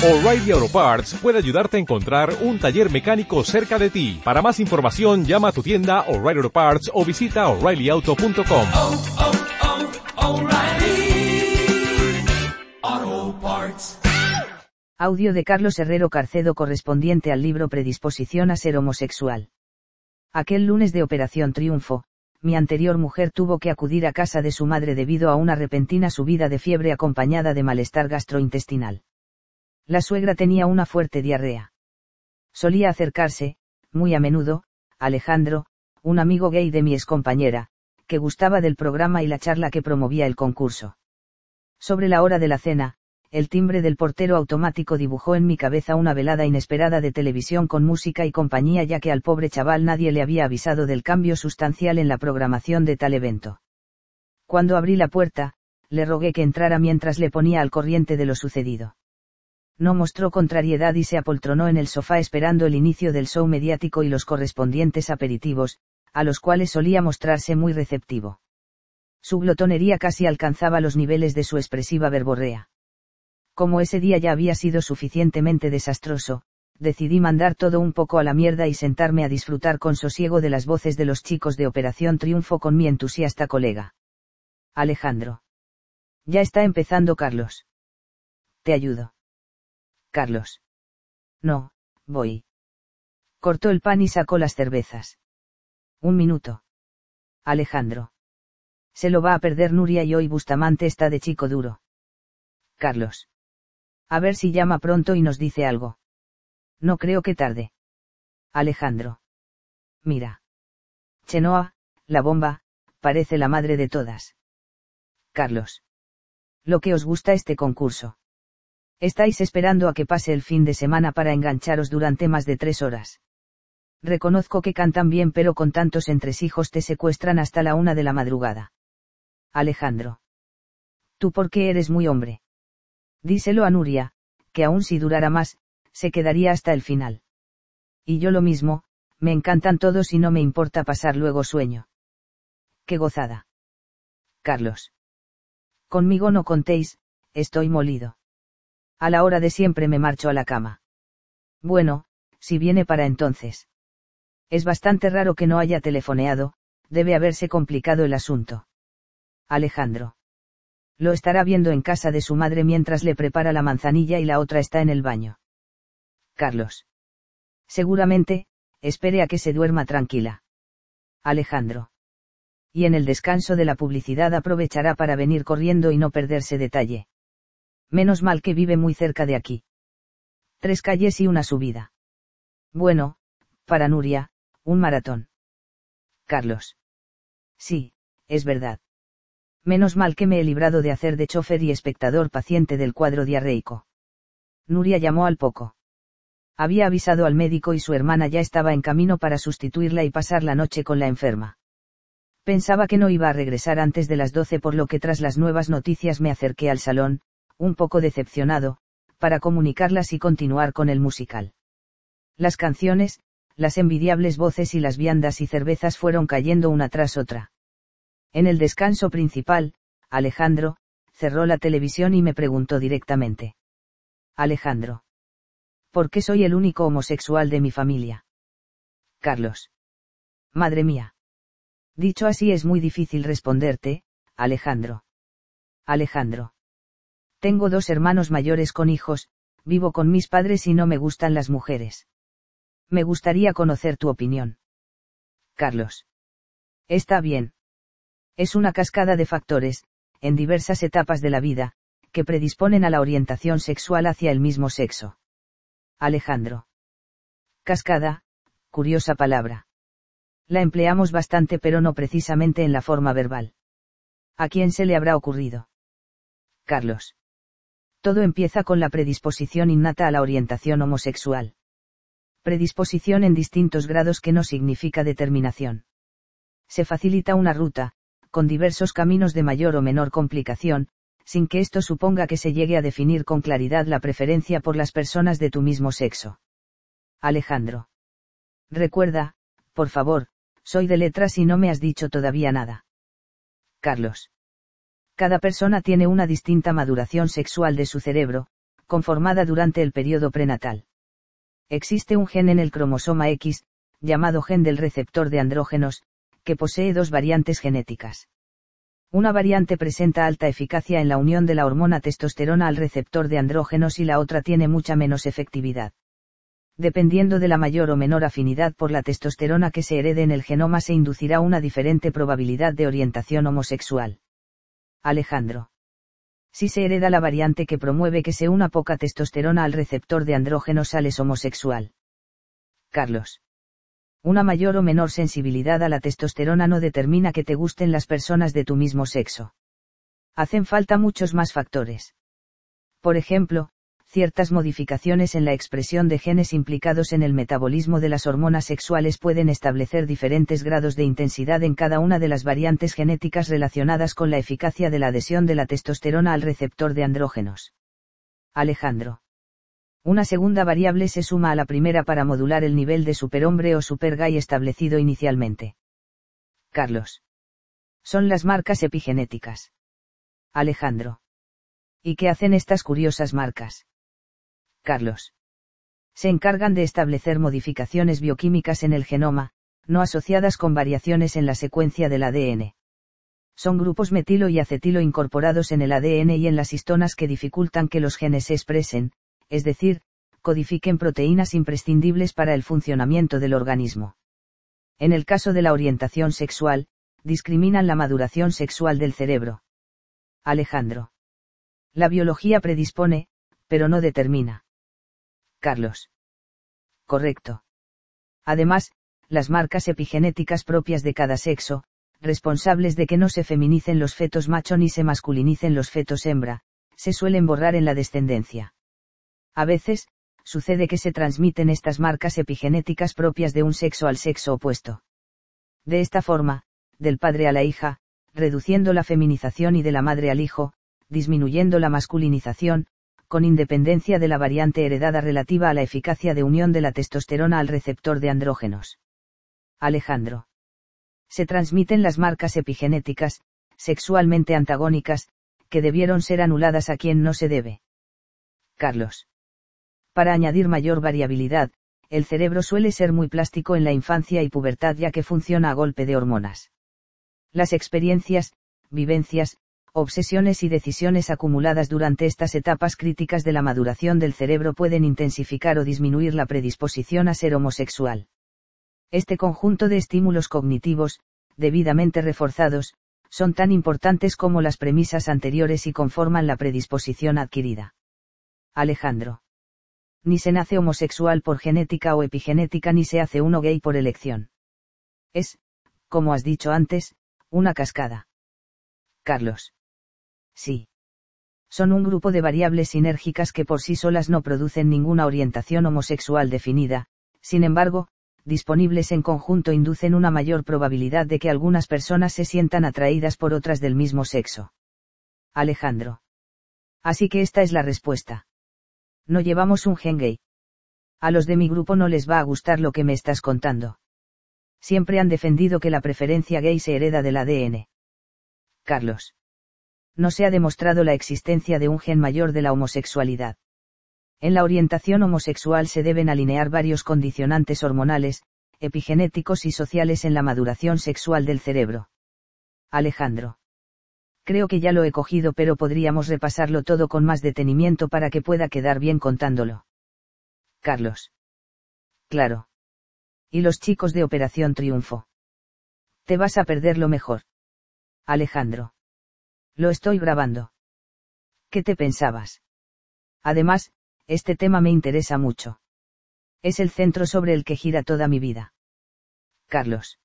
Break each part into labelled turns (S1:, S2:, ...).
S1: O'Reilly Auto Parts puede ayudarte a encontrar un taller mecánico cerca de ti. Para más información, llama a tu tienda O'Reilly Auto Parts o visita oreillyauto.com.
S2: oh, oh, Parts.
S3: Audio de Carlos Herrero Carcedo correspondiente al libro Predisposición a ser homosexual. Aquel lunes de Operación Triunfo, mi anterior mujer tuvo que acudir a casa de su madre debido a una repentina subida de fiebre acompañada de malestar gastrointestinal. La suegra tenía una fuerte diarrea. Solía acercarse, muy a menudo, Alejandro, un amigo gay de mi excompañera, que gustaba del programa y la charla que promovía el concurso. Sobre la hora de la cena, el timbre del portero automático dibujó en mi cabeza una velada inesperada de televisión con música y compañía ya que al pobre chaval nadie le había avisado del cambio sustancial en la programación de tal evento. Cuando abrí la puerta, le rogué que entrara mientras le ponía al corriente de lo sucedido. No mostró contrariedad y se apoltronó en el sofá esperando el inicio del show mediático y los correspondientes aperitivos, a los cuales solía mostrarse muy receptivo. Su glotonería casi alcanzaba los niveles de su expresiva verborrea. Como ese día ya había sido suficientemente desastroso, decidí mandar todo un poco a la mierda y sentarme a disfrutar con sosiego de las voces de los chicos de Operación Triunfo con mi entusiasta colega. Alejandro. Ya está empezando Carlos. Te ayudo. Carlos. No, voy. Cortó el pan y sacó las cervezas. Un minuto. Alejandro. Se lo va a perder Nuria y hoy Bustamante está de chico duro. Carlos. A ver si llama pronto y nos dice algo. No creo que tarde. Alejandro. Mira. Chenoa, la bomba, parece la madre de todas. Carlos. Lo que os gusta este concurso. Estáis esperando a que pase el fin de semana para engancharos durante más de tres horas. Reconozco que cantan bien pero con tantos entresijos te secuestran hasta la una de la madrugada. Alejandro. Tú porque eres muy hombre. Díselo a Nuria, que aun si durara más, se quedaría hasta el final. Y yo lo mismo, me encantan todos y no me importa pasar luego sueño. Qué gozada. Carlos. Conmigo no contéis, estoy molido. A la hora de siempre me marcho a la cama. Bueno, si viene para entonces. Es bastante raro que no haya telefoneado, debe haberse complicado el asunto. Alejandro. Lo estará viendo en casa de su madre mientras le prepara la manzanilla y la otra está en el baño. Carlos. Seguramente, espere a que se duerma tranquila. Alejandro. Y en el descanso de la publicidad aprovechará para venir corriendo y no perderse detalle. Menos mal que vive muy cerca de aquí. Tres calles y una subida. Bueno, para Nuria, un maratón. Carlos. Sí, es verdad. Menos mal que me he librado de hacer de chofer y espectador paciente del cuadro diarreico. Nuria llamó al poco. Había avisado al médico y su hermana ya estaba en camino para sustituirla y pasar la noche con la enferma. Pensaba que no iba a regresar antes de las doce por lo que tras las nuevas noticias me acerqué al salón, un poco decepcionado, para comunicarlas y continuar con el musical. Las canciones, las envidiables voces y las viandas y cervezas fueron cayendo una tras otra. En el descanso principal, Alejandro, cerró la televisión y me preguntó directamente. Alejandro. ¿Por qué soy el único homosexual de mi familia? Carlos. Madre mía. Dicho así es muy difícil responderte, Alejandro. Alejandro. Tengo dos hermanos mayores con hijos, vivo con mis padres y no me gustan las mujeres. Me gustaría conocer tu opinión. Carlos. Está bien. Es una cascada de factores, en diversas etapas de la vida, que predisponen a la orientación sexual hacia el mismo sexo. Alejandro. Cascada, curiosa palabra. La empleamos bastante pero no precisamente en la forma verbal. ¿A quién se le habrá ocurrido? Carlos. Todo empieza con la predisposición innata a la orientación homosexual. Predisposición en distintos grados que no significa determinación. Se facilita una ruta, con diversos caminos de mayor o menor complicación, sin que esto suponga que se llegue a definir con claridad la preferencia por las personas de tu mismo sexo. Alejandro. Recuerda, por favor, soy de letras y no me has dicho todavía nada. Carlos. Cada persona tiene una distinta maduración sexual de su cerebro, conformada durante el periodo prenatal. Existe un gen en el cromosoma X, llamado gen del receptor de andrógenos, que posee dos variantes genéticas. Una variante presenta alta eficacia en la unión de la hormona testosterona al receptor de andrógenos y la otra tiene mucha menos efectividad. Dependiendo de la mayor o menor afinidad por la testosterona que se herede en el genoma se inducirá una diferente probabilidad de orientación homosexual. Alejandro. Si se hereda la variante que promueve que se una poca testosterona al receptor de andrógenos sales homosexual. Carlos. Una mayor o menor sensibilidad a la testosterona no determina que te gusten las personas de tu mismo sexo. Hacen falta muchos más factores. Por ejemplo, ciertas modificaciones en la expresión de genes implicados en el metabolismo de las hormonas sexuales pueden establecer diferentes grados de intensidad en cada una de las variantes genéticas relacionadas con la eficacia de la adhesión de la testosterona al receptor de andrógenos. Alejandro. Una segunda variable se suma a la primera para modular el nivel de superhombre o supergay establecido inicialmente. Carlos. Son las marcas epigenéticas. Alejandro. ¿Y qué hacen estas curiosas marcas? Carlos. Se encargan de establecer modificaciones bioquímicas en el genoma, no asociadas con variaciones en la secuencia del ADN. Son grupos metilo y acetilo incorporados en el ADN y en las histonas que dificultan que los genes se expresen, es decir, codifiquen proteínas imprescindibles para el funcionamiento del organismo. En el caso de la orientación sexual, discriminan la maduración sexual del cerebro. Alejandro. La biología predispone, pero no determina. Carlos. Correcto. Además, las marcas epigenéticas propias de cada sexo, responsables de que no se feminicen los fetos macho ni se masculinicen los fetos hembra, se suelen borrar en la descendencia. A veces, sucede que se transmiten estas marcas epigenéticas propias de un sexo al sexo opuesto. De esta forma, del padre a la hija, reduciendo la feminización y de la madre al hijo, disminuyendo la masculinización, con independencia de la variante heredada relativa a la eficacia de unión de la testosterona al receptor de andrógenos. Alejandro. Se transmiten las marcas epigenéticas, sexualmente antagónicas, que debieron ser anuladas a quien no se debe. Carlos. Para añadir mayor variabilidad, el cerebro suele ser muy plástico en la infancia y pubertad ya que funciona a golpe de hormonas. Las experiencias, vivencias, obsesiones y decisiones acumuladas durante estas etapas críticas de la maduración del cerebro pueden intensificar o disminuir la predisposición a ser homosexual. Este conjunto de estímulos cognitivos, debidamente reforzados, son tan importantes como las premisas anteriores y conforman la predisposición adquirida. Alejandro. Ni se nace homosexual por genética o epigenética ni se hace uno gay por elección. Es, como has dicho antes, una cascada. Carlos. Sí. Son un grupo de variables sinérgicas que por sí solas no producen ninguna orientación homosexual definida, sin embargo, disponibles en conjunto inducen una mayor probabilidad de que algunas personas se sientan atraídas por otras del mismo sexo. Alejandro. Así que esta es la respuesta. No llevamos un gen gay. A los de mi grupo no les va a gustar lo que me estás contando. Siempre han defendido que la preferencia gay se hereda del ADN. Carlos no se ha demostrado la existencia de un gen mayor de la homosexualidad. En la orientación homosexual se deben alinear varios condicionantes hormonales, epigenéticos y sociales en la maduración sexual del cerebro. Alejandro. Creo que ya lo he cogido pero podríamos repasarlo todo con más detenimiento para que pueda quedar bien contándolo. Carlos. Claro. Y los chicos de Operación Triunfo. Te vas a perder lo mejor. Alejandro. Lo estoy grabando. ¿Qué te pensabas? Además, este tema me interesa mucho. Es el centro sobre el que gira toda mi vida. Carlos.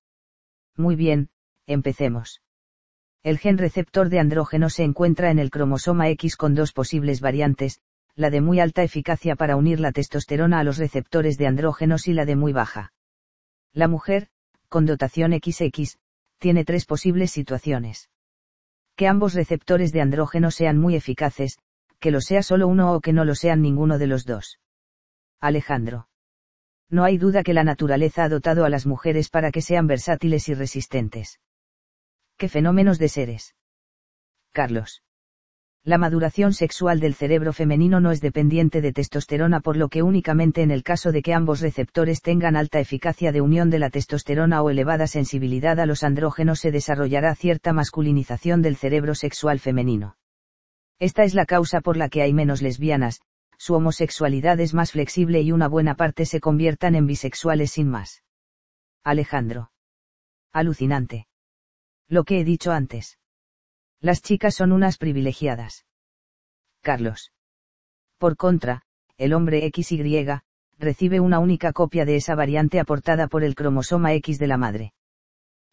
S3: Muy bien, empecemos. El gen receptor de andrógeno se encuentra en el cromosoma X con dos posibles variantes, la de muy alta eficacia para unir la testosterona a los receptores de andrógenos y la de muy baja. La mujer, con dotación XX, tiene tres posibles situaciones que ambos receptores de andrógeno sean muy eficaces, que lo sea solo uno o que no lo sean ninguno de los dos. Alejandro. No hay duda que la naturaleza ha dotado a las mujeres para que sean versátiles y resistentes. ¿Qué fenómenos de seres? Carlos. La maduración sexual del cerebro femenino no es dependiente de testosterona por lo que únicamente en el caso de que ambos receptores tengan alta eficacia de unión de la testosterona o elevada sensibilidad a los andrógenos se desarrollará cierta masculinización del cerebro sexual femenino. Esta es la causa por la que hay menos lesbianas, su homosexualidad es más flexible y una buena parte se conviertan en bisexuales sin más. Alejandro. Alucinante. Lo que he dicho antes. Las chicas son unas privilegiadas. Carlos. Por contra, el hombre XY, recibe una única copia de esa variante aportada por el cromosoma X de la madre.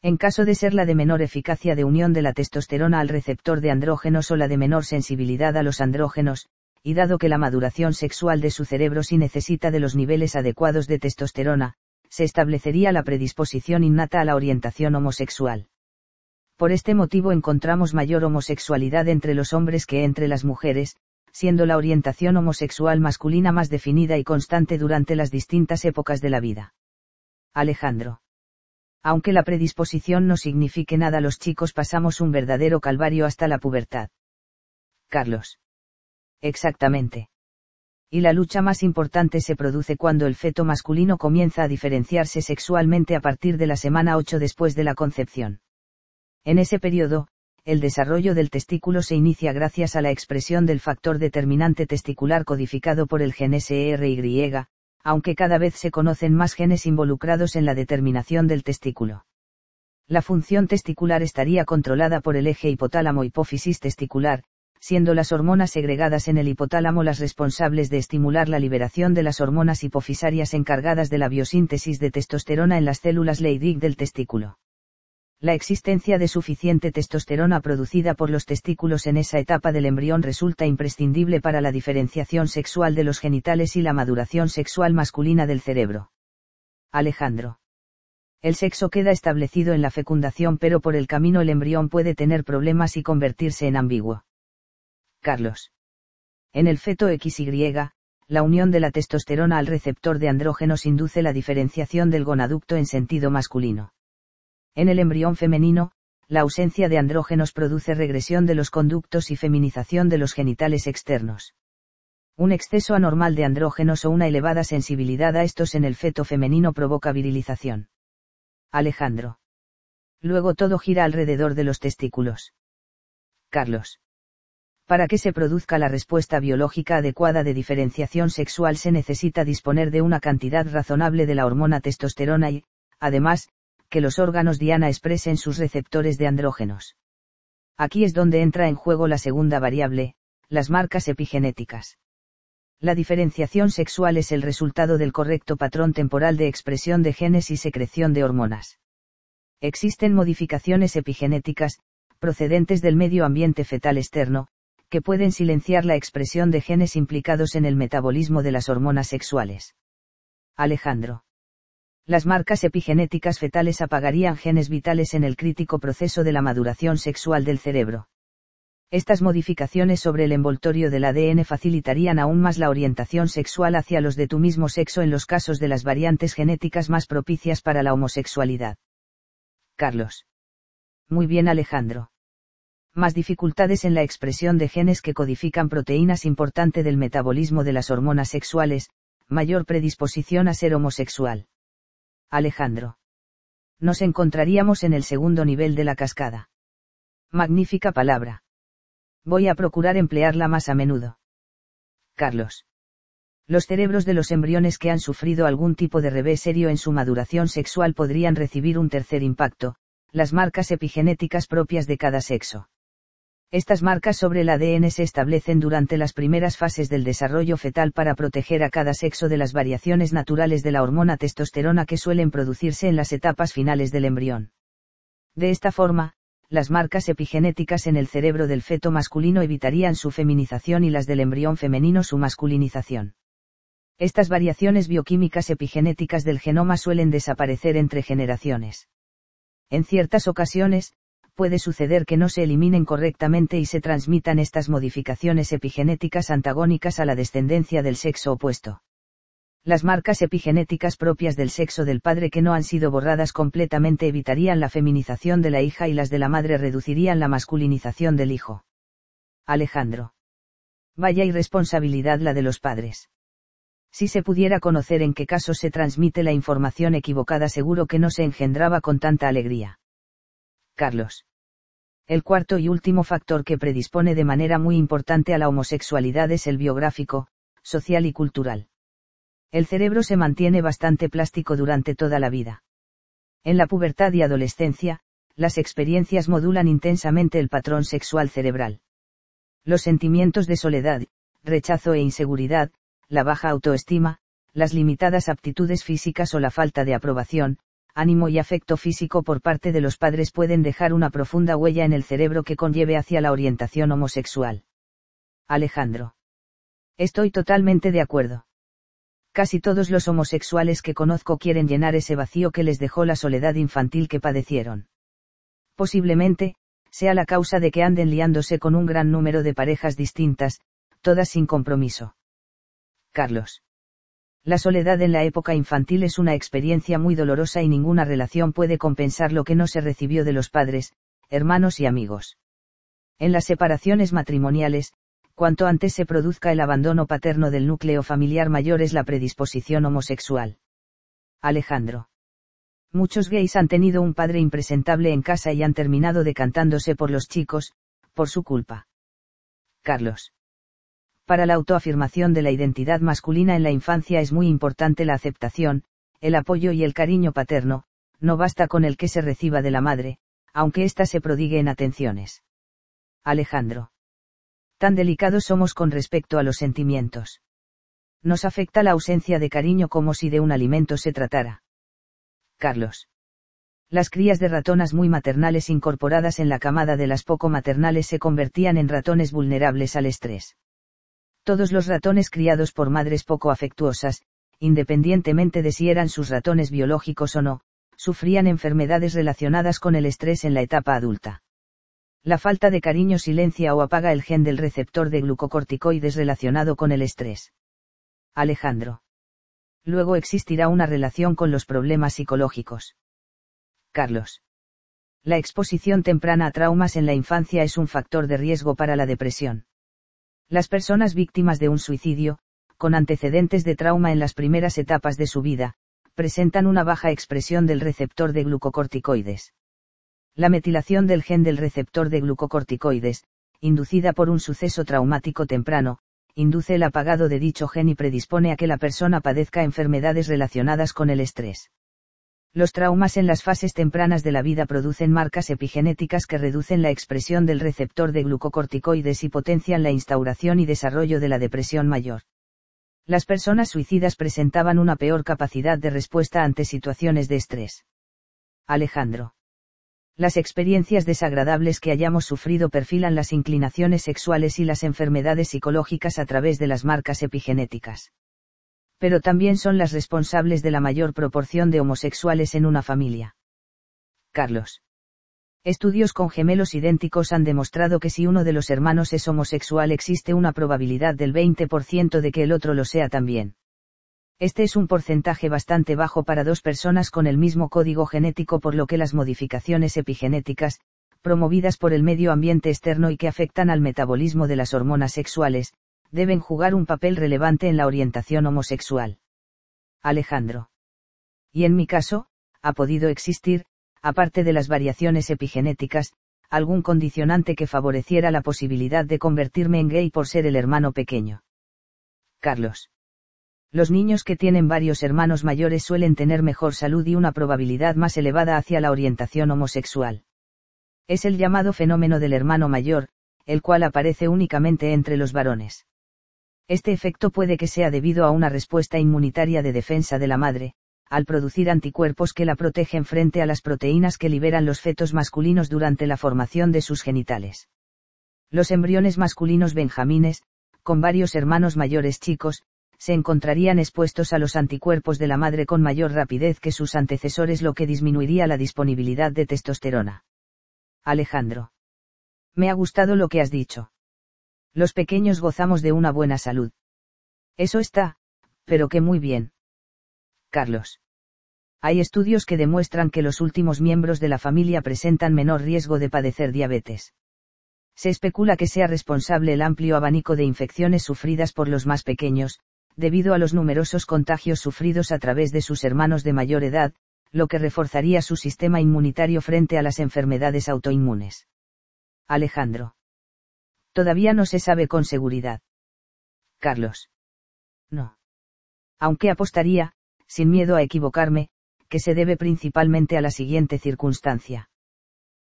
S3: En caso de ser la de menor eficacia de unión de la testosterona al receptor de andrógenos o la de menor sensibilidad a los andrógenos, y dado que la maduración sexual de su cerebro sí necesita de los niveles adecuados de testosterona, se establecería la predisposición innata a la orientación homosexual. Por este motivo encontramos mayor homosexualidad entre los hombres que entre las mujeres, siendo la orientación homosexual masculina más definida y constante durante las distintas épocas de la vida. Alejandro. Aunque la predisposición no signifique nada, los chicos pasamos un verdadero calvario hasta la pubertad. Carlos. Exactamente. Y la lucha más importante se produce cuando el feto masculino comienza a diferenciarse sexualmente a partir de la semana 8 después de la concepción. En ese periodo, el desarrollo del testículo se inicia gracias a la expresión del factor determinante testicular codificado por el gen SRY, aunque cada vez se conocen más genes involucrados en la determinación del testículo. La función testicular estaría controlada por el eje hipotálamo-hipófisis testicular, siendo las hormonas segregadas en el hipotálamo las responsables de estimular la liberación de las hormonas hipofisarias encargadas de la biosíntesis de testosterona en las células Leydig del testículo la existencia de suficiente testosterona producida por los testículos en esa etapa del embrión resulta imprescindible para la diferenciación sexual de los genitales y la maduración sexual masculina del cerebro. Alejandro. El sexo queda establecido en la fecundación pero por el camino el embrión puede tener problemas y convertirse en ambiguo. Carlos. En el feto XY, la unión de la testosterona al receptor de andrógenos induce la diferenciación del gonaducto en sentido masculino. En el embrión femenino, la ausencia de andrógenos produce regresión de los conductos y feminización de los genitales externos. Un exceso anormal de andrógenos o una elevada sensibilidad a estos en el feto femenino provoca virilización. Alejandro. Luego todo gira alrededor de los testículos. Carlos. Para que se produzca la respuesta biológica adecuada de diferenciación sexual se necesita disponer de una cantidad razonable de la hormona testosterona y, además, que los órganos diana expresen sus receptores de andrógenos. Aquí es donde entra en juego la segunda variable, las marcas epigenéticas. La diferenciación sexual es el resultado del correcto patrón temporal de expresión de genes y secreción de hormonas. Existen modificaciones epigenéticas, procedentes del medio ambiente fetal externo, que pueden silenciar la expresión de genes implicados en el metabolismo de las hormonas sexuales. Alejandro las marcas epigenéticas fetales apagarían genes vitales en el crítico proceso de la maduración sexual del cerebro. Estas modificaciones sobre el envoltorio del ADN facilitarían aún más la orientación sexual hacia los de tu mismo sexo en los casos de las variantes genéticas más propicias para la homosexualidad. Carlos. Muy bien Alejandro. Más dificultades en la expresión de genes que codifican proteínas importante del metabolismo de las hormonas sexuales, mayor predisposición a ser homosexual. Alejandro. Nos encontraríamos en el segundo nivel de la cascada. Magnífica palabra. Voy a procurar emplearla más a menudo. Carlos. Los cerebros de los embriones que han sufrido algún tipo de revés serio en su maduración sexual podrían recibir un tercer impacto, las marcas epigenéticas propias de cada sexo. Estas marcas sobre el ADN se establecen durante las primeras fases del desarrollo fetal para proteger a cada sexo de las variaciones naturales de la hormona testosterona que suelen producirse en las etapas finales del embrión. De esta forma, las marcas epigenéticas en el cerebro del feto masculino evitarían su feminización y las del embrión femenino su masculinización. Estas variaciones bioquímicas epigenéticas del genoma suelen desaparecer entre generaciones. En ciertas ocasiones, puede suceder que no se eliminen correctamente y se transmitan estas modificaciones epigenéticas antagónicas a la descendencia del sexo opuesto. Las marcas epigenéticas propias del sexo del padre que no han sido borradas completamente evitarían la feminización de la hija y las de la madre reducirían la masculinización del hijo. Alejandro. Vaya irresponsabilidad la de los padres. Si se pudiera conocer en qué casos se transmite la información equivocada seguro que no se engendraba con tanta alegría. Carlos. El cuarto y último factor que predispone de manera muy importante a la homosexualidad es el biográfico, social y cultural. El cerebro se mantiene bastante plástico durante toda la vida. En la pubertad y adolescencia, las experiencias modulan intensamente el patrón sexual cerebral. Los sentimientos de soledad, rechazo e inseguridad, la baja autoestima, las limitadas aptitudes físicas o la falta de aprobación, ánimo y afecto físico por parte de los padres pueden dejar una profunda huella en el cerebro que conlleve hacia la orientación homosexual. Alejandro. Estoy totalmente de acuerdo. Casi todos los homosexuales que conozco quieren llenar ese vacío que les dejó la soledad infantil que padecieron. Posiblemente, sea la causa de que anden liándose con un gran número de parejas distintas, todas sin compromiso. Carlos. La soledad en la época infantil es una experiencia muy dolorosa y ninguna relación puede compensar lo que no se recibió de los padres, hermanos y amigos. En las separaciones matrimoniales, cuanto antes se produzca el abandono paterno del núcleo familiar mayor es la predisposición homosexual. Alejandro. Muchos gays han tenido un padre impresentable en casa y han terminado decantándose por los chicos, por su culpa. Carlos. Para la autoafirmación de la identidad masculina en la infancia es muy importante la aceptación, el apoyo y el cariño paterno, no basta con el que se reciba de la madre, aunque ésta se prodigue en atenciones. Alejandro. Tan delicados somos con respecto a los sentimientos. Nos afecta la ausencia de cariño como si de un alimento se tratara. Carlos. Las crías de ratonas muy maternales incorporadas en la camada de las poco maternales se convertían en ratones vulnerables al estrés. Todos los ratones criados por madres poco afectuosas, independientemente de si eran sus ratones biológicos o no, sufrían enfermedades relacionadas con el estrés en la etapa adulta. La falta de cariño silencia o apaga el gen del receptor de glucocorticoides relacionado con el estrés. Alejandro. Luego existirá una relación con los problemas psicológicos. Carlos. La exposición temprana a traumas en la infancia es un factor de riesgo para la depresión. Las personas víctimas de un suicidio, con antecedentes de trauma en las primeras etapas de su vida, presentan una baja expresión del receptor de glucocorticoides. La metilación del gen del receptor de glucocorticoides, inducida por un suceso traumático temprano, induce el apagado de dicho gen y predispone a que la persona padezca enfermedades relacionadas con el estrés. Los traumas en las fases tempranas de la vida producen marcas epigenéticas que reducen la expresión del receptor de glucocorticoides y potencian la instauración y desarrollo de la depresión mayor. Las personas suicidas presentaban una peor capacidad de respuesta ante situaciones de estrés. Alejandro. Las experiencias desagradables que hayamos sufrido perfilan las inclinaciones sexuales y las enfermedades psicológicas a través de las marcas epigenéticas pero también son las responsables de la mayor proporción de homosexuales en una familia. Carlos. Estudios con gemelos idénticos han demostrado que si uno de los hermanos es homosexual existe una probabilidad del 20% de que el otro lo sea también. Este es un porcentaje bastante bajo para dos personas con el mismo código genético por lo que las modificaciones epigenéticas, promovidas por el medio ambiente externo y que afectan al metabolismo de las hormonas sexuales, deben jugar un papel relevante en la orientación homosexual. Alejandro. Y en mi caso, ha podido existir, aparte de las variaciones epigenéticas, algún condicionante que favoreciera la posibilidad de convertirme en gay por ser el hermano pequeño. Carlos. Los niños que tienen varios hermanos mayores suelen tener mejor salud y una probabilidad más elevada hacia la orientación homosexual. Es el llamado fenómeno del hermano mayor, el cual aparece únicamente entre los varones. Este efecto puede que sea debido a una respuesta inmunitaria de defensa de la madre, al producir anticuerpos que la protegen frente a las proteínas que liberan los fetos masculinos durante la formación de sus genitales. Los embriones masculinos benjamines, con varios hermanos mayores chicos, se encontrarían expuestos a los anticuerpos de la madre con mayor rapidez que sus antecesores lo que disminuiría la disponibilidad de testosterona. Alejandro. Me ha gustado lo que has dicho. Los pequeños gozamos de una buena salud. Eso está, pero que muy bien. Carlos. Hay estudios que demuestran que los últimos miembros de la familia presentan menor riesgo de padecer diabetes. Se especula que sea responsable el amplio abanico de infecciones sufridas por los más pequeños, debido a los numerosos contagios sufridos a través de sus hermanos de mayor edad, lo que reforzaría su sistema inmunitario frente a las enfermedades autoinmunes. Alejandro. Todavía no se sabe con seguridad. Carlos. No. Aunque apostaría, sin miedo a equivocarme, que se debe principalmente a la siguiente circunstancia.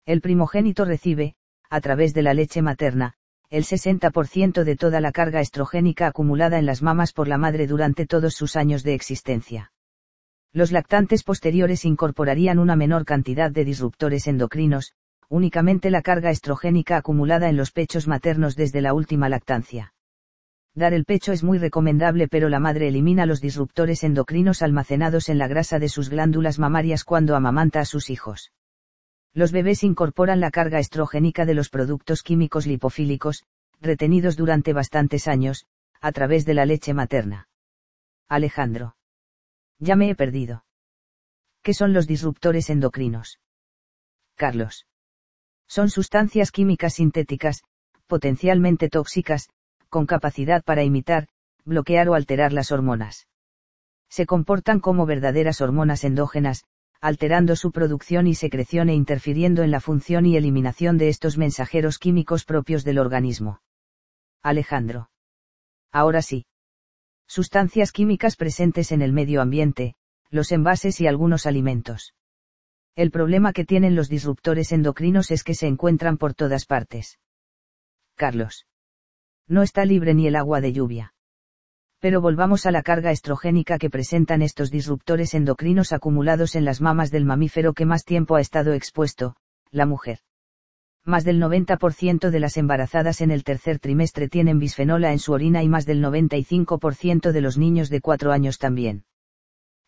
S3: El primogénito recibe, a través de la leche materna, el 60% de toda la carga estrogénica acumulada en las mamas por la madre durante todos sus años de existencia. Los lactantes posteriores incorporarían una menor cantidad de disruptores endocrinos, únicamente la carga estrogénica acumulada en los pechos maternos desde la última lactancia. Dar el pecho es muy recomendable pero la madre elimina los disruptores endocrinos almacenados en la grasa de sus glándulas mamarias cuando amamanta a sus hijos. Los bebés incorporan la carga estrogénica de los productos químicos lipofílicos, retenidos durante bastantes años, a través de la leche materna. Alejandro. Ya me he perdido. ¿Qué son los disruptores endocrinos? Carlos. Son sustancias químicas sintéticas, potencialmente tóxicas, con capacidad para imitar, bloquear o alterar las hormonas. Se comportan como verdaderas hormonas endógenas, alterando su producción y secreción e interfiriendo en la función y eliminación de estos mensajeros químicos propios del organismo. Alejandro. Ahora sí. Sustancias químicas presentes en el medio ambiente, los envases y algunos alimentos. El problema que tienen los disruptores endocrinos es que se encuentran por todas partes. Carlos. No está libre ni el agua de lluvia. Pero volvamos a la carga estrogénica que presentan estos disruptores endocrinos acumulados en las mamas del mamífero que más tiempo ha estado expuesto, la mujer. Más del 90% de las embarazadas en el tercer trimestre tienen bisfenola en su orina y más del 95% de los niños de 4 años también.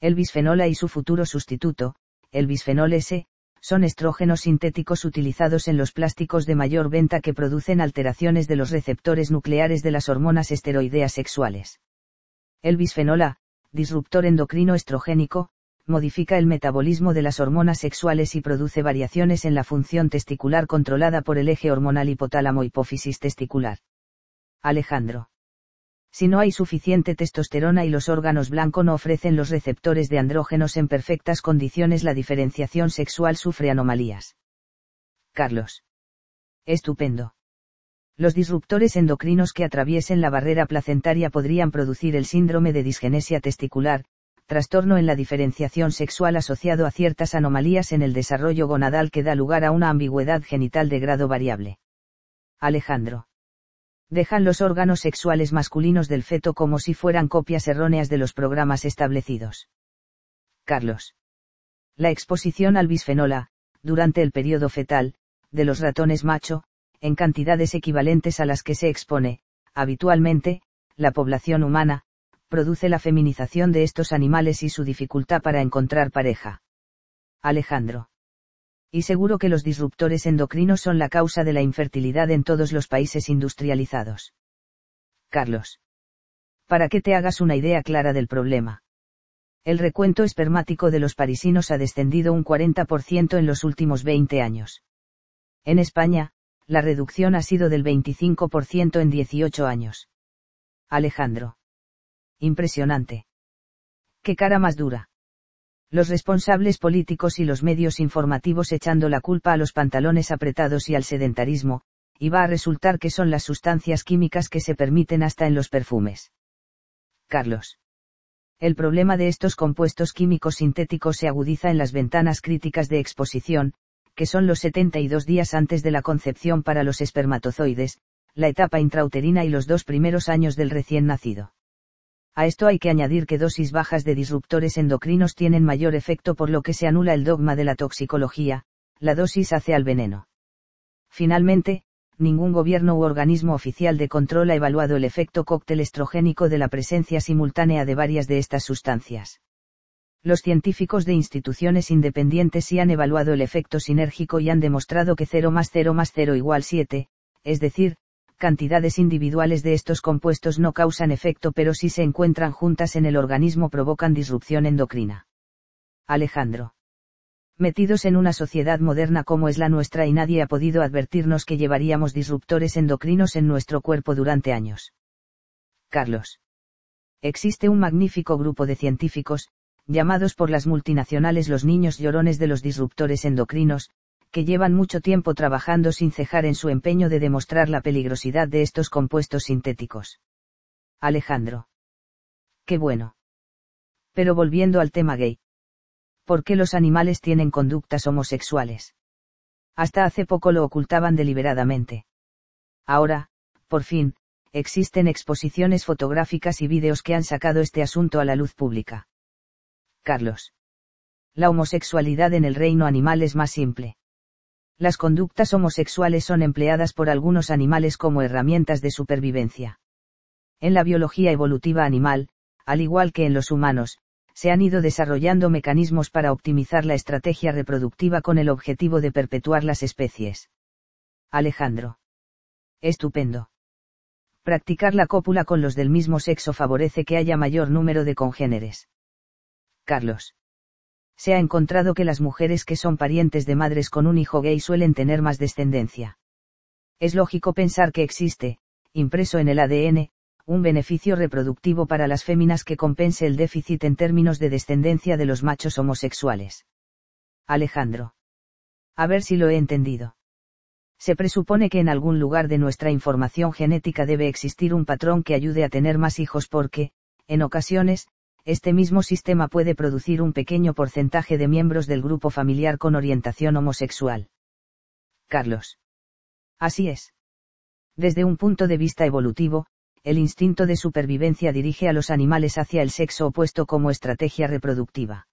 S3: El bisfenola y su futuro sustituto, el bisfenol S, son estrógenos sintéticos utilizados en los plásticos de mayor venta que producen alteraciones de los receptores nucleares de las hormonas esteroideas sexuales. El bisfenol A, disruptor endocrino estrogénico, modifica el metabolismo de las hormonas sexuales y produce variaciones en la función testicular controlada por el eje hormonal hipotálamo-hipófisis testicular. Alejandro. Si no hay suficiente testosterona y los órganos blanco no ofrecen los receptores de andrógenos en perfectas condiciones, la diferenciación sexual sufre anomalías. Carlos. Estupendo. Los disruptores endocrinos que atraviesen la barrera placentaria podrían producir el síndrome de disgenesia testicular, trastorno en la diferenciación sexual asociado a ciertas anomalías en el desarrollo gonadal que da lugar a una ambigüedad genital de grado variable. Alejandro. Dejan los órganos sexuales masculinos del feto como si fueran copias erróneas de los programas establecidos. Carlos. La exposición al bisfenola, durante el periodo fetal, de los ratones macho, en cantidades equivalentes a las que se expone, habitualmente, la población humana, produce la feminización de estos animales y su dificultad para encontrar pareja. Alejandro. Y seguro que los disruptores endocrinos son la causa de la infertilidad en todos los países industrializados. Carlos. Para que te hagas una idea clara del problema. El recuento espermático de los parisinos ha descendido un 40% en los últimos 20 años. En España, la reducción ha sido del 25% en 18 años. Alejandro. Impresionante. ¿Qué cara más dura? Los responsables políticos y los medios informativos echando la culpa a los pantalones apretados y al sedentarismo, y va a resultar que son las sustancias químicas que se permiten hasta en los perfumes. Carlos. El problema de estos compuestos químicos sintéticos se agudiza en las ventanas críticas de exposición, que son los 72 días antes de la concepción para los espermatozoides, la etapa intrauterina y los dos primeros años del recién nacido. A esto hay que añadir que dosis bajas de disruptores endocrinos tienen mayor efecto por lo que se anula el dogma de la toxicología, la dosis hace al veneno. Finalmente, ningún gobierno u organismo oficial de control ha evaluado el efecto cóctel estrogénico de la presencia simultánea de varias de estas sustancias. Los científicos de instituciones independientes sí han evaluado el efecto sinérgico y han demostrado que 0 más 0 más 0 igual 7, es decir, cantidades individuales de estos compuestos no causan efecto pero si se encuentran juntas en el organismo provocan disrupción endocrina. Alejandro. Metidos en una sociedad moderna como es la nuestra y nadie ha podido advertirnos que llevaríamos disruptores endocrinos en nuestro cuerpo durante años. Carlos. Existe un magnífico grupo de científicos, llamados por las multinacionales los niños llorones de los disruptores endocrinos, que llevan mucho tiempo trabajando sin cejar en su empeño de demostrar la peligrosidad de estos compuestos sintéticos. Alejandro. Qué bueno. Pero volviendo al tema gay. ¿Por qué los animales tienen conductas homosexuales? Hasta hace poco lo ocultaban deliberadamente. Ahora, por fin, existen exposiciones fotográficas y vídeos que han sacado este asunto a la luz pública. Carlos. La homosexualidad en el reino animal es más simple. Las conductas homosexuales son empleadas por algunos animales como herramientas de supervivencia. En la biología evolutiva animal, al igual que en los humanos, se han ido desarrollando mecanismos para optimizar la estrategia reproductiva con el objetivo de perpetuar las especies. Alejandro. Estupendo. Practicar la cópula con los del mismo sexo favorece que haya mayor número de congéneres. Carlos. Se ha encontrado que las mujeres que son parientes de madres con un hijo gay suelen tener más descendencia. Es lógico pensar que existe, impreso en el ADN, un beneficio reproductivo para las féminas que compense el déficit en términos de descendencia de los machos homosexuales. Alejandro. A ver si lo he entendido. Se presupone que en algún lugar de nuestra información genética debe existir un patrón que ayude a tener más hijos porque, en ocasiones, este mismo sistema puede producir un pequeño porcentaje de miembros del grupo familiar con orientación homosexual. Carlos. Así es. Desde un punto de vista evolutivo, el instinto de supervivencia dirige a los animales hacia el sexo opuesto como estrategia reproductiva.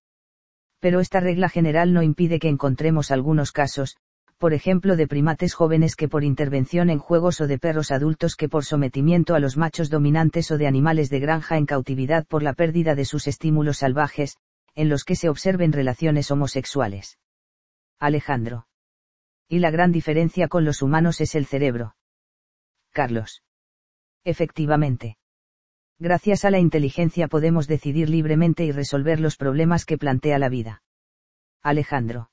S3: Pero esta regla general no impide que encontremos algunos casos, por ejemplo de primates jóvenes que por intervención en juegos o de perros adultos que por sometimiento a los machos dominantes o de animales de granja en cautividad por la pérdida de sus estímulos salvajes, en los que se observen relaciones homosexuales. Alejandro. Y la gran diferencia con los humanos es el cerebro. Carlos. Efectivamente. Gracias a la inteligencia podemos decidir libremente y resolver los problemas que plantea la vida. Alejandro.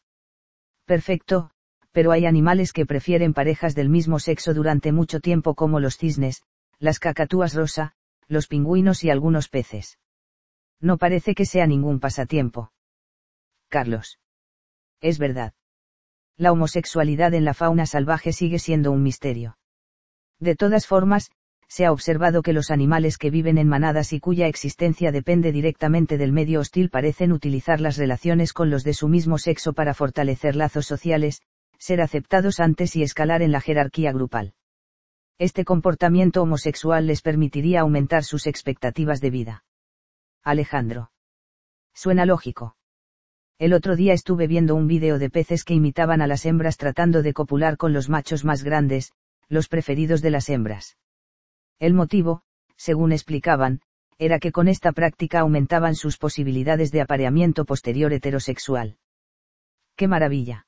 S3: Perfecto, pero hay animales que prefieren parejas del mismo sexo durante mucho tiempo como los cisnes, las cacatúas rosa, los pingüinos y algunos peces. No parece que sea ningún pasatiempo. Carlos. Es verdad. La homosexualidad en la fauna salvaje sigue siendo un misterio. De todas formas, se ha observado que los animales que viven en manadas y cuya existencia depende directamente del medio hostil parecen utilizar las relaciones con los de su mismo sexo para fortalecer lazos sociales, ser aceptados antes y escalar en la jerarquía grupal. Este comportamiento homosexual les permitiría aumentar sus expectativas de vida. Alejandro. Suena lógico. El otro día estuve viendo un vídeo de peces que imitaban a las hembras tratando de copular con los machos más grandes, los preferidos de las hembras. El motivo, según explicaban, era que con esta práctica aumentaban sus posibilidades de apareamiento posterior heterosexual. ¡Qué maravilla!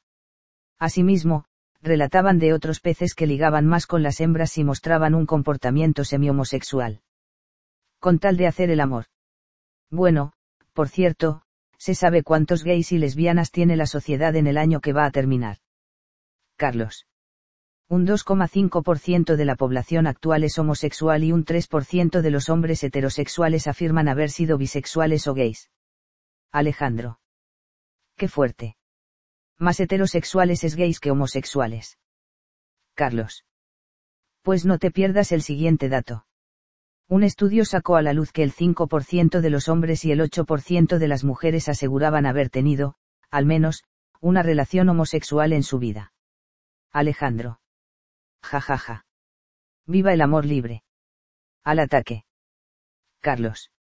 S3: Asimismo, relataban de otros peces que ligaban más con las hembras y mostraban un comportamiento semi-homosexual. Con tal de hacer el amor. Bueno, por cierto, se sabe cuántos gays y lesbianas tiene la sociedad en el año que va a terminar. Carlos. Un 2,5% de la población actual es homosexual y un 3% de los hombres heterosexuales afirman haber sido bisexuales o gays. Alejandro. Qué fuerte. Más heterosexuales es gays que homosexuales. Carlos. Pues no te pierdas el siguiente dato. Un estudio sacó a la luz que el 5% de los hombres y el 8% de las mujeres aseguraban haber tenido, al menos, una relación homosexual en su vida. Alejandro. Jajaja. Ja, ja. Viva el amor libre. Al ataque. Carlos.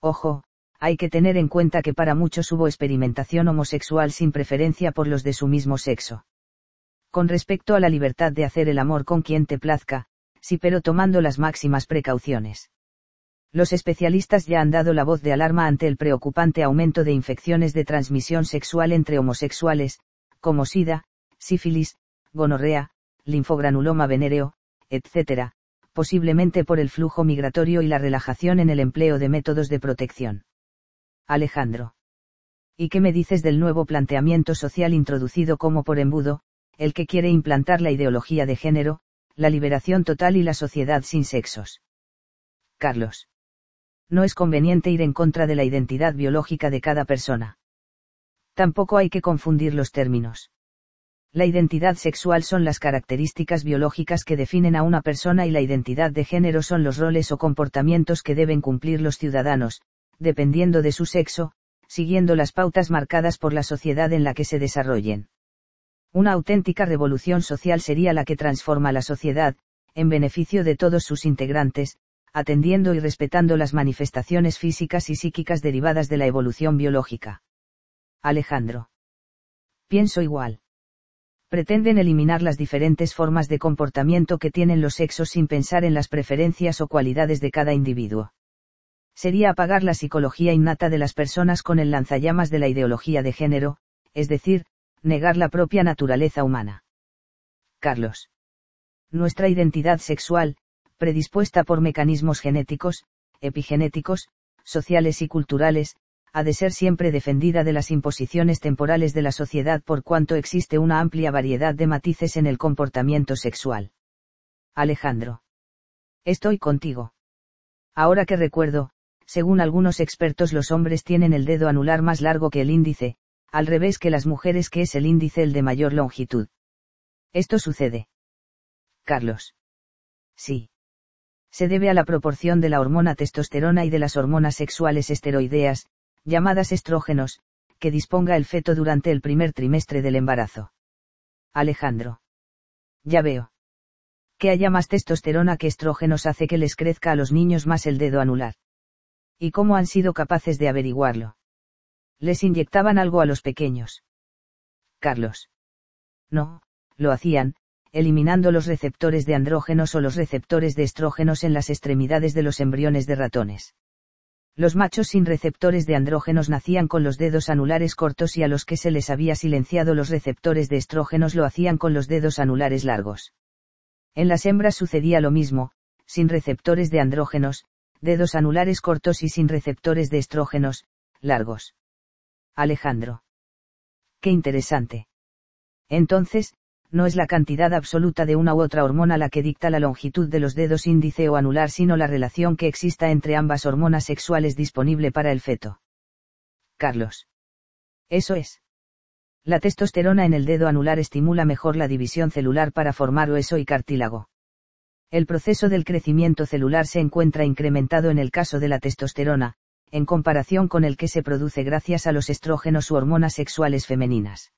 S3: Ojo, hay que tener en cuenta que para muchos hubo experimentación homosexual sin preferencia por los de su mismo sexo. Con respecto a la libertad de hacer el amor con quien te plazca, sí pero tomando las máximas precauciones. Los especialistas ya han dado la voz de alarma ante el preocupante aumento de infecciones de transmisión sexual entre homosexuales, como SIDA, sífilis, gonorrea, linfogranuloma venéreo, etc., posiblemente por el flujo migratorio y la relajación en el empleo de métodos de protección. Alejandro. ¿Y qué me dices del nuevo planteamiento social introducido como por embudo, el que quiere implantar la ideología de género, la liberación total y la sociedad sin sexos? Carlos. No es conveniente ir en contra de la identidad biológica de cada persona. Tampoco hay que confundir los términos. La identidad sexual son las características biológicas que definen a una persona y la identidad de género son los roles o comportamientos que deben cumplir los ciudadanos, dependiendo de su sexo, siguiendo las pautas marcadas por la sociedad en la que se desarrollen. Una auténtica revolución social sería la que transforma la sociedad, en beneficio de todos sus integrantes, atendiendo y respetando las manifestaciones físicas y psíquicas derivadas de la evolución biológica. Alejandro. Pienso igual pretenden eliminar las diferentes formas de comportamiento que tienen los sexos sin pensar en las preferencias o cualidades de cada individuo. Sería apagar la psicología innata de las personas con el lanzallamas de la ideología de género, es decir, negar la propia naturaleza humana. Carlos. Nuestra identidad sexual, predispuesta por mecanismos genéticos, epigenéticos, sociales y culturales, ha de ser siempre defendida de las imposiciones temporales de la sociedad por cuanto existe una amplia variedad de matices en el comportamiento sexual. Alejandro. Estoy contigo. Ahora que recuerdo, según algunos expertos los hombres tienen el dedo anular más largo que el índice, al revés que las mujeres que es el índice el de mayor longitud. Esto sucede. Carlos. Sí. Se debe a la proporción de la hormona testosterona y de las hormonas sexuales esteroideas, llamadas estrógenos, que disponga el feto durante el primer trimestre del embarazo. Alejandro. Ya veo. Que haya más testosterona que estrógenos hace que les crezca a los niños más el dedo anular. ¿Y cómo han sido capaces de averiguarlo? Les inyectaban algo a los pequeños. Carlos. No, lo hacían, eliminando los receptores de andrógenos o los receptores de estrógenos en las extremidades de los embriones de ratones. Los machos sin receptores de andrógenos nacían con los dedos anulares cortos y a los que se les había silenciado los receptores de estrógenos lo hacían con los dedos anulares largos. En las hembras sucedía lo mismo, sin receptores de andrógenos, dedos anulares cortos y sin receptores de estrógenos, largos. Alejandro. Qué interesante. Entonces, no es la cantidad absoluta de una u otra hormona la que dicta la longitud de los dedos índice o anular, sino la relación que exista entre ambas hormonas sexuales disponible para el feto. Carlos. Eso es. La testosterona en el dedo anular estimula mejor la división celular para formar hueso y cartílago. El proceso del crecimiento celular se encuentra incrementado en el caso de la testosterona, en comparación con el que se produce gracias a los estrógenos u hormonas sexuales femeninas.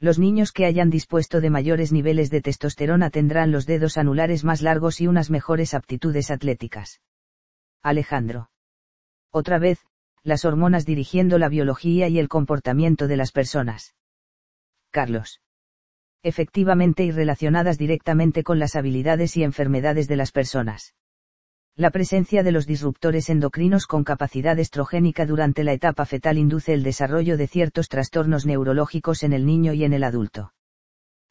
S3: Los niños que hayan dispuesto de mayores niveles de testosterona tendrán los dedos anulares más largos y unas mejores aptitudes atléticas. Alejandro. Otra vez, las hormonas dirigiendo la biología y el comportamiento de las personas. Carlos. Efectivamente y relacionadas directamente con las habilidades y enfermedades de las personas. La presencia de los disruptores endocrinos con capacidad estrogénica durante la etapa fetal induce el desarrollo de ciertos trastornos neurológicos en el niño y en el adulto.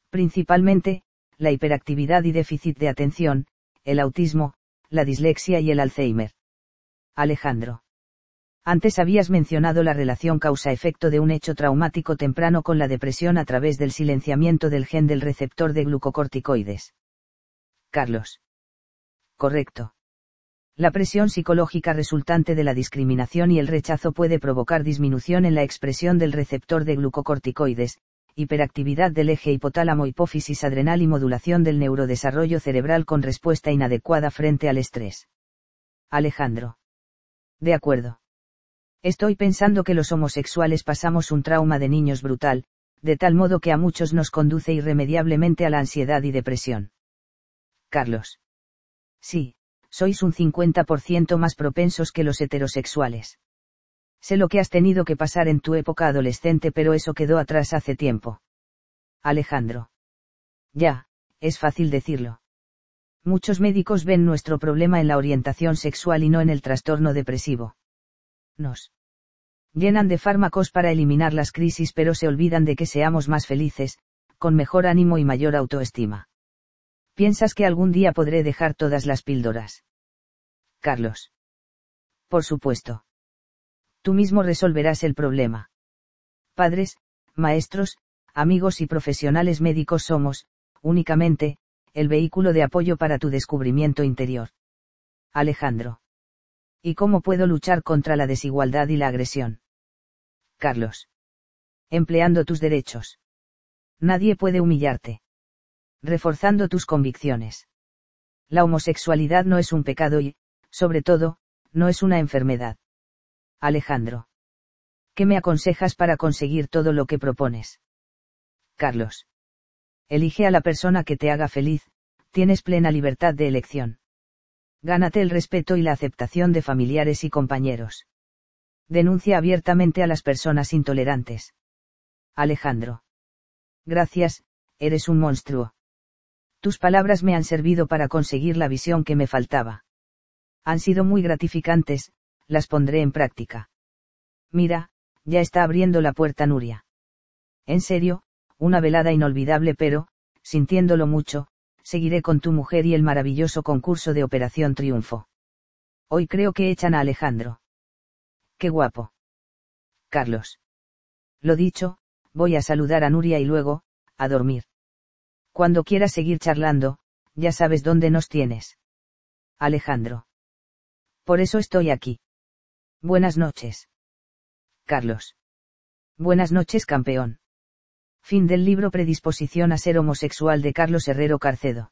S3: Principalmente, la hiperactividad y déficit de atención, el autismo, la dislexia y el Alzheimer. Alejandro. Antes habías mencionado la relación causa-efecto de un hecho traumático temprano con la depresión a través del silenciamiento del gen del receptor de glucocorticoides. Carlos. Correcto. La presión psicológica resultante de la discriminación y el rechazo puede provocar disminución en la expresión del receptor de glucocorticoides, hiperactividad del eje hipotálamo hipófisis adrenal y modulación del neurodesarrollo cerebral con respuesta inadecuada frente al estrés. Alejandro. De acuerdo. Estoy pensando que los homosexuales pasamos un trauma de niños brutal, de tal modo que a muchos nos conduce irremediablemente a la ansiedad y depresión. Carlos. Sí, sois un 50% más propensos que los heterosexuales. Sé lo que has tenido que pasar en tu época adolescente, pero eso quedó atrás hace tiempo. Alejandro. Ya, es fácil decirlo. Muchos médicos ven nuestro problema en la orientación sexual y no en el trastorno depresivo. Nos llenan de fármacos para eliminar las crisis pero se olvidan de que seamos más felices, con mejor ánimo y mayor autoestima. ¿Piensas que algún día podré dejar todas las píldoras? Carlos. Por supuesto. Tú mismo resolverás el problema. Padres, maestros, amigos y profesionales médicos somos, únicamente, el vehículo de apoyo para tu descubrimiento interior. Alejandro. ¿Y cómo puedo luchar contra la desigualdad y la agresión? Carlos. Empleando tus derechos. Nadie puede humillarte. Reforzando tus convicciones. La homosexualidad no es un pecado y, sobre todo, no es una enfermedad. Alejandro. ¿Qué me aconsejas para conseguir todo lo que propones? Carlos. Elige a la persona que te haga feliz, tienes plena libertad de elección. Gánate el respeto y la aceptación de familiares y compañeros. Denuncia abiertamente a las personas intolerantes. Alejandro. Gracias, eres un monstruo. Tus palabras me han servido para conseguir la visión que me faltaba. Han sido muy gratificantes, las pondré en práctica. Mira, ya está abriendo la puerta Nuria. En serio, una velada inolvidable pero, sintiéndolo mucho, seguiré con tu mujer y el maravilloso concurso de Operación Triunfo. Hoy creo que echan a Alejandro. Qué guapo. Carlos. Lo dicho, voy a saludar a Nuria y luego, a dormir. Cuando quieras seguir charlando, ya sabes dónde nos tienes. Alejandro. Por eso estoy aquí. Buenas noches. Carlos. Buenas noches, campeón. Fin del libro Predisposición a ser homosexual de Carlos Herrero Carcedo.